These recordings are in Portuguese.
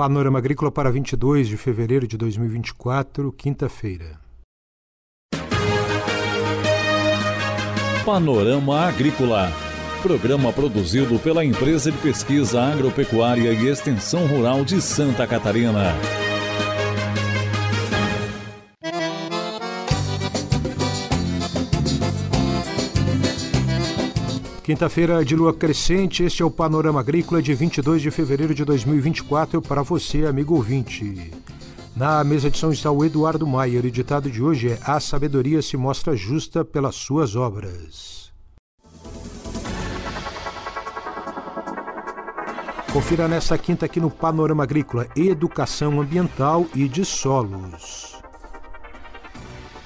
Panorama Agrícola para 22 de fevereiro de 2024, quinta-feira. Panorama Agrícola. Programa produzido pela Empresa de Pesquisa Agropecuária e Extensão Rural de Santa Catarina. Quinta-feira de lua crescente, este é o Panorama Agrícola de 22 de fevereiro de 2024 para você, amigo ouvinte. Na mesa de som está o Eduardo Maier o ditado de hoje é A sabedoria se mostra justa pelas suas obras. Confira nesta quinta aqui no Panorama Agrícola Educação Ambiental e de Solos.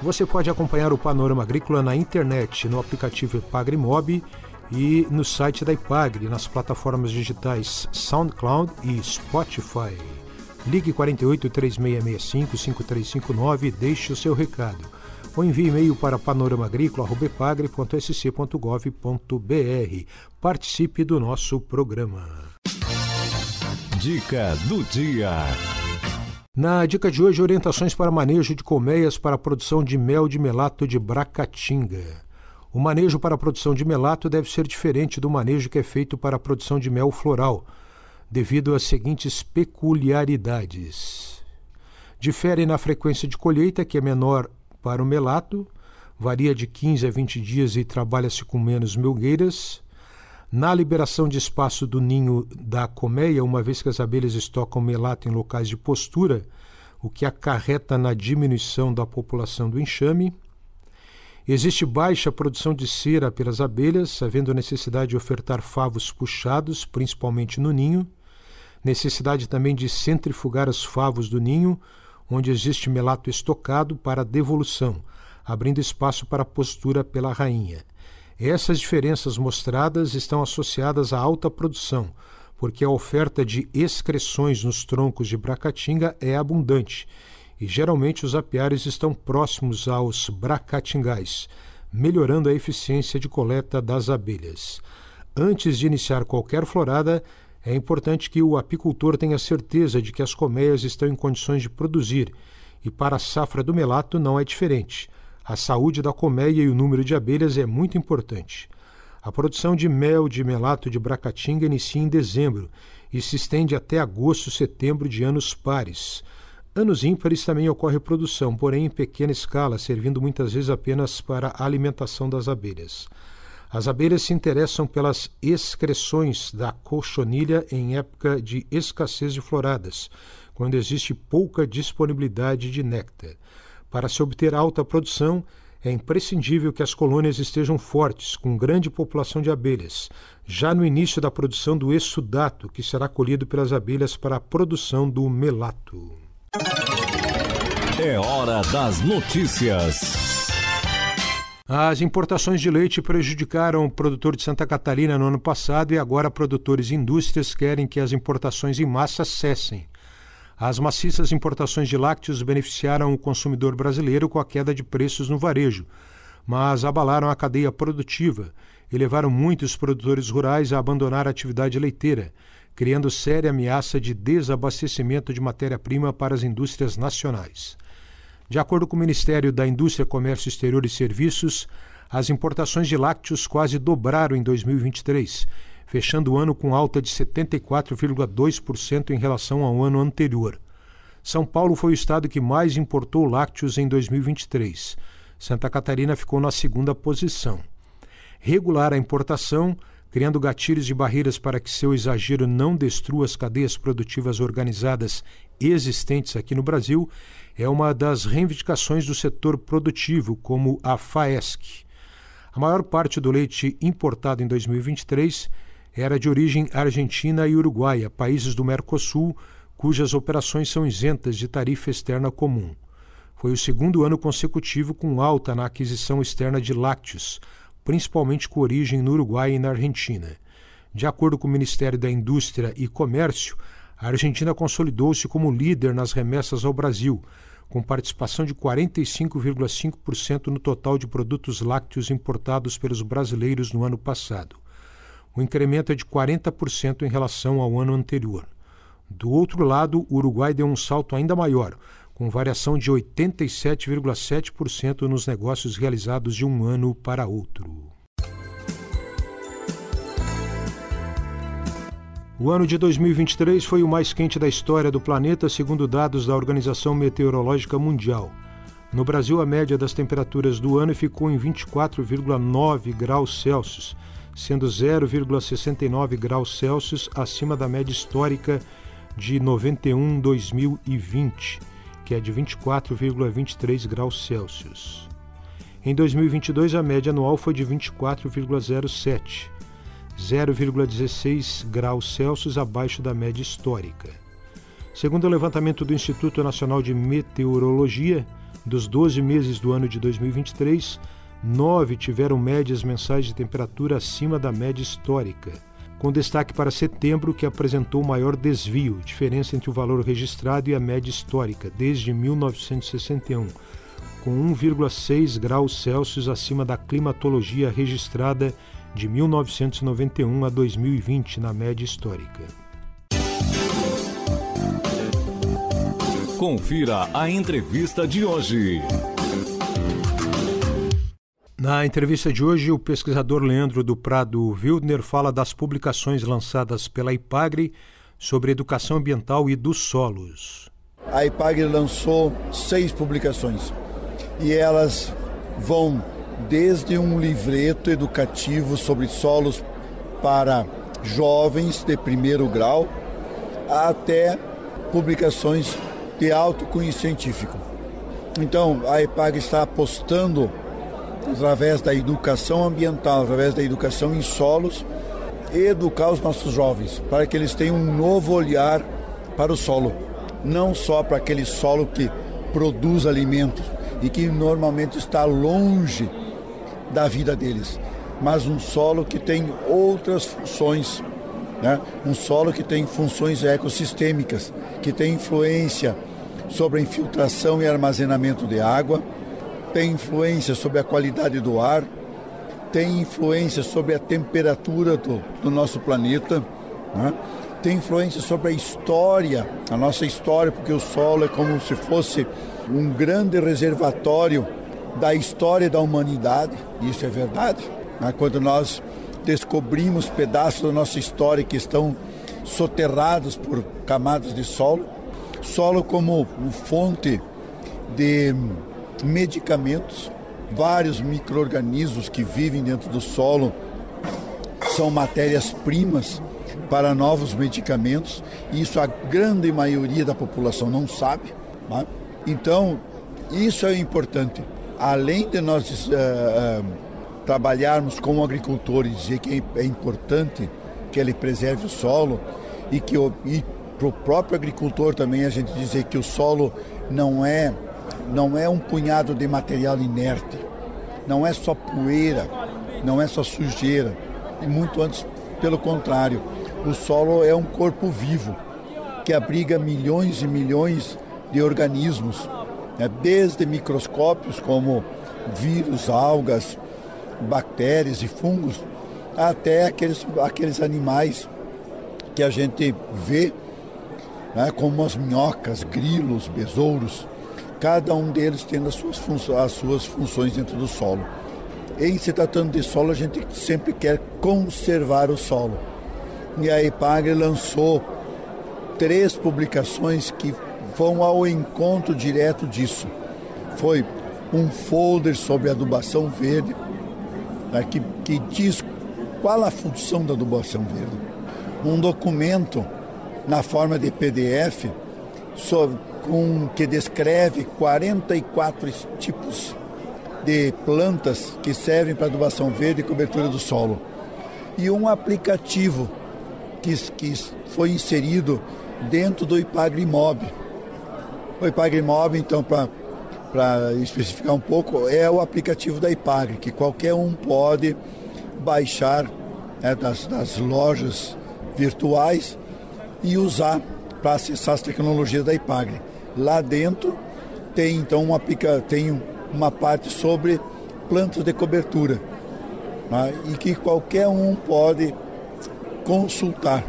Você pode acompanhar o Panorama Agrícola na internet, no aplicativo Pagrimob e no site da IPAGRE, nas plataformas digitais SoundCloud e Spotify. Ligue 48 3665 5359 e deixe o seu recado. Ou envie e-mail para panoramaagrícola.sc.gov.br. Participe do nosso programa. Dica do dia. Na dica de hoje, orientações para manejo de colmeias para a produção de mel de melato de Bracatinga. O manejo para a produção de melato deve ser diferente do manejo que é feito para a produção de mel floral, devido às seguintes peculiaridades. Difere na frequência de colheita, que é menor para o melato, varia de 15 a 20 dias e trabalha-se com menos melgueiras. Na liberação de espaço do ninho da colmeia, uma vez que as abelhas estocam melato em locais de postura, o que acarreta na diminuição da população do enxame. Existe baixa produção de cera pelas abelhas, havendo necessidade de ofertar favos puxados, principalmente no ninho, necessidade também de centrifugar os favos do ninho, onde existe melato estocado para devolução, abrindo espaço para postura pela rainha. Essas diferenças mostradas estão associadas à alta produção, porque a oferta de excreções nos troncos de bracatinga é abundante e geralmente os apiários estão próximos aos bracatingais, melhorando a eficiência de coleta das abelhas. Antes de iniciar qualquer florada, é importante que o apicultor tenha certeza de que as colmeias estão em condições de produzir, e para a safra do melato não é diferente. A saúde da colmeia e o número de abelhas é muito importante. A produção de mel de melato de Bracatinga inicia em dezembro e se estende até agosto, setembro de anos pares. Anos ímpares também ocorre produção, porém em pequena escala, servindo muitas vezes apenas para a alimentação das abelhas. As abelhas se interessam pelas excreções da cochonilha em época de escassez de floradas, quando existe pouca disponibilidade de néctar. Para se obter alta produção, é imprescindível que as colônias estejam fortes, com grande população de abelhas, já no início da produção do exudato, que será colhido pelas abelhas para a produção do melato. É hora das notícias. As importações de leite prejudicaram o produtor de Santa Catarina no ano passado e agora produtores e indústrias querem que as importações em massa cessem. As maciças importações de lácteos beneficiaram o consumidor brasileiro com a queda de preços no varejo, mas abalaram a cadeia produtiva e levaram muitos produtores rurais a abandonar a atividade leiteira, criando séria ameaça de desabastecimento de matéria-prima para as indústrias nacionais. De acordo com o Ministério da Indústria, Comércio Exterior e Serviços, as importações de lácteos quase dobraram em 2023, fechando o ano com alta de 74,2% em relação ao ano anterior. São Paulo foi o estado que mais importou lácteos em 2023. Santa Catarina ficou na segunda posição. Regular a importação criando gatilhos e barreiras para que seu exagero não destrua as cadeias produtivas organizadas existentes aqui no Brasil, é uma das reivindicações do setor produtivo, como a FAESC. A maior parte do leite importado em 2023 era de origem argentina e uruguaia, países do Mercosul, cujas operações são isentas de tarifa externa comum. Foi o segundo ano consecutivo com alta na aquisição externa de lácteos, principalmente com origem no Uruguai e na Argentina. De acordo com o Ministério da Indústria e Comércio, a Argentina consolidou-se como líder nas remessas ao Brasil, com participação de 45,5% no total de produtos lácteos importados pelos brasileiros no ano passado. O incremento é de 40% em relação ao ano anterior. Do outro lado, o Uruguai deu um salto ainda maior, com variação de 87,7% nos negócios realizados de um ano para outro. O ano de 2023 foi o mais quente da história do planeta, segundo dados da Organização Meteorológica Mundial. No Brasil, a média das temperaturas do ano ficou em 24,9 graus Celsius, sendo 0,69 graus Celsius acima da média histórica de 91-2020, que é de 24,23 graus Celsius. Em 2022, a média anual foi de 24,07 0,16 graus Celsius abaixo da média histórica. Segundo o levantamento do Instituto Nacional de Meteorologia, dos 12 meses do ano de 2023, nove tiveram médias mensais de temperatura acima da média histórica, com destaque para setembro, que apresentou o maior desvio, diferença entre o valor registrado e a média histórica, desde 1961, com 1,6 graus Celsius acima da climatologia registrada de 1991 a 2020 na média histórica. Confira a entrevista de hoje. Na entrevista de hoje, o pesquisador Leandro do Prado Wildner fala das publicações lançadas pela IPAGRE sobre educação ambiental e dos solos. A IPAGRE lançou seis publicações e elas vão desde um livreto educativo sobre solos para jovens de primeiro grau até publicações de alto cunho científico. Então, a EPAG está apostando através da educação ambiental, através da educação em solos, educar os nossos jovens para que eles tenham um novo olhar para o solo, não só para aquele solo que produz alimentos e que normalmente está longe da vida deles, mas um solo que tem outras funções, né? um solo que tem funções ecossistêmicas, que tem influência sobre a infiltração e armazenamento de água, tem influência sobre a qualidade do ar, tem influência sobre a temperatura do, do nosso planeta, né? tem influência sobre a história, a nossa história, porque o solo é como se fosse um grande reservatório da história da humanidade, isso é verdade. Né? Quando nós descobrimos pedaços da nossa história que estão soterrados por camadas de solo, solo como fonte de medicamentos, vários micro-organismos que vivem dentro do solo são matérias-primas para novos medicamentos, e isso a grande maioria da população não sabe. Né? Então, isso é importante além de nós uh, trabalharmos como agricultores, dizer que é importante que ele preserve o solo e que e para o próprio agricultor também a gente dizer que o solo não é não é um punhado de material inerte, não é só poeira, não é só sujeira, e muito antes pelo contrário, o solo é um corpo vivo que abriga milhões e milhões de organismos né, desde microscópios como vírus, algas, bactérias e fungos, até aqueles, aqueles animais que a gente vê, né, como as minhocas, grilos, besouros, cada um deles tendo as suas, as suas funções dentro do solo. Em se tratando de solo, a gente sempre quer conservar o solo. E a EPAGRE lançou três publicações que vão ao encontro direto disso. Foi um folder sobre adubação verde, né, que, que diz qual a função da adubação verde. Um documento na forma de PDF sobre, com, que descreve 44 tipos de plantas que servem para adubação verde e cobertura do solo. E um aplicativo que, que foi inserido dentro do IPAGRIMOB, o IPAGRE então, para especificar um pouco, é o aplicativo da IPAGRE, que qualquer um pode baixar né, das, das lojas virtuais e usar para acessar as tecnologias da IPAGRE. Lá dentro tem então uma, tem uma parte sobre plantas de cobertura né, e que qualquer um pode consultar.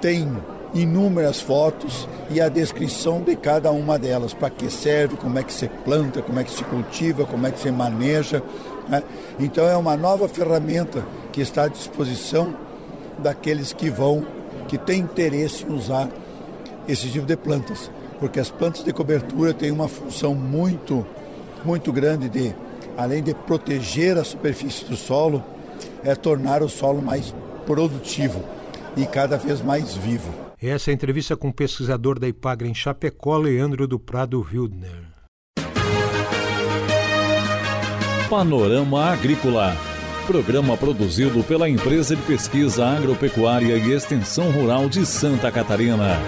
Tem inúmeras fotos e a descrição de cada uma delas, para que serve, como é que se planta, como é que se cultiva, como é que se maneja. Né? Então é uma nova ferramenta que está à disposição daqueles que vão, que têm interesse em usar esse tipo de plantas, porque as plantas de cobertura têm uma função muito, muito grande de, além de proteger a superfície do solo, é tornar o solo mais produtivo e cada vez mais vivo. Essa é a entrevista com o pesquisador da Ipagra em Chapecó, Leandro do Prado Wildner. Panorama Agrícola. Programa produzido pela Empresa de Pesquisa Agropecuária e Extensão Rural de Santa Catarina.